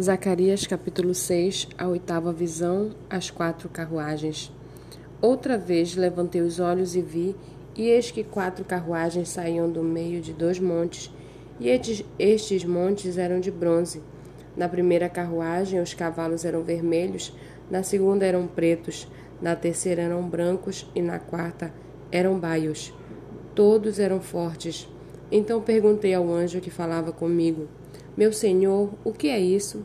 Zacarias capítulo 6, a oitava visão, as quatro carruagens. Outra vez levantei os olhos e vi, e eis que quatro carruagens saíam do meio de dois montes, e estes, estes montes eram de bronze. Na primeira carruagem os cavalos eram vermelhos, na segunda eram pretos, na terceira eram brancos e na quarta eram baios. Todos eram fortes. Então perguntei ao anjo que falava comigo: meu senhor, o que é isso?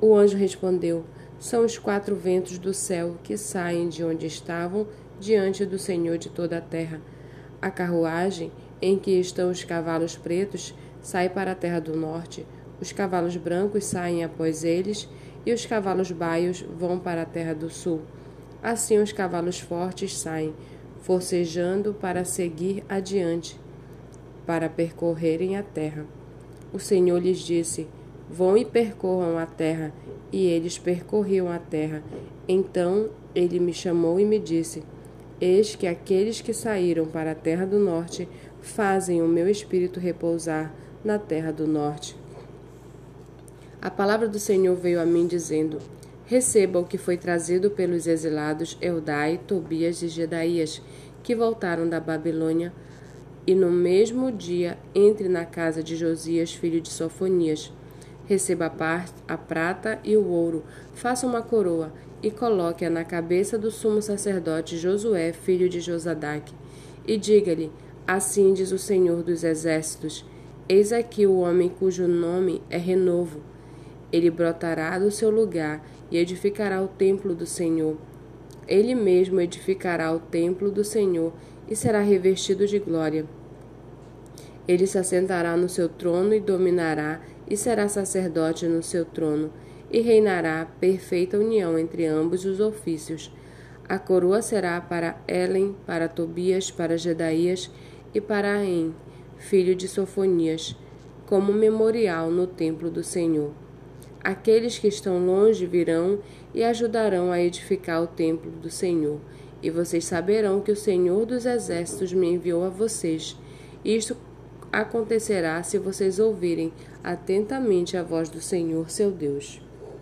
O anjo respondeu: São os quatro ventos do céu que saem de onde estavam diante do Senhor de toda a terra. A carruagem em que estão os cavalos pretos sai para a terra do norte, os cavalos brancos saem após eles, e os cavalos baios vão para a terra do sul. Assim os cavalos fortes saem, forcejando para seguir adiante, para percorrerem a terra. O Senhor lhes disse: Vão e percorram a terra. E eles percorriam a terra. Então ele me chamou e me disse: Eis que aqueles que saíram para a terra do norte fazem o meu espírito repousar na terra do norte. A palavra do Senhor veio a mim dizendo: Receba o que foi trazido pelos exilados Eudai, Tobias e Gedaías, que voltaram da Babilônia e no mesmo dia entre na casa de Josias, filho de Sofonias. Receba a, a prata e o ouro, faça uma coroa e coloque-a na cabeça do sumo sacerdote Josué, filho de Josadaque. E diga-lhe: Assim diz o Senhor dos Exércitos: Eis aqui o homem cujo nome é Renovo. Ele brotará do seu lugar e edificará o templo do Senhor. Ele mesmo edificará o templo do Senhor e será revestido de glória. Ele se assentará no seu trono e dominará, e será sacerdote no seu trono, e reinará perfeita união entre ambos os ofícios. A coroa será para Elen, para Tobias, para Gedaías e para Aem, filho de Sofonias, como memorial no templo do Senhor. Aqueles que estão longe virão e ajudarão a edificar o templo do Senhor, e vocês saberão que o Senhor dos Exércitos me enviou a vocês. Isto acontecerá se vocês ouvirem atentamente a voz do Senhor, seu Deus.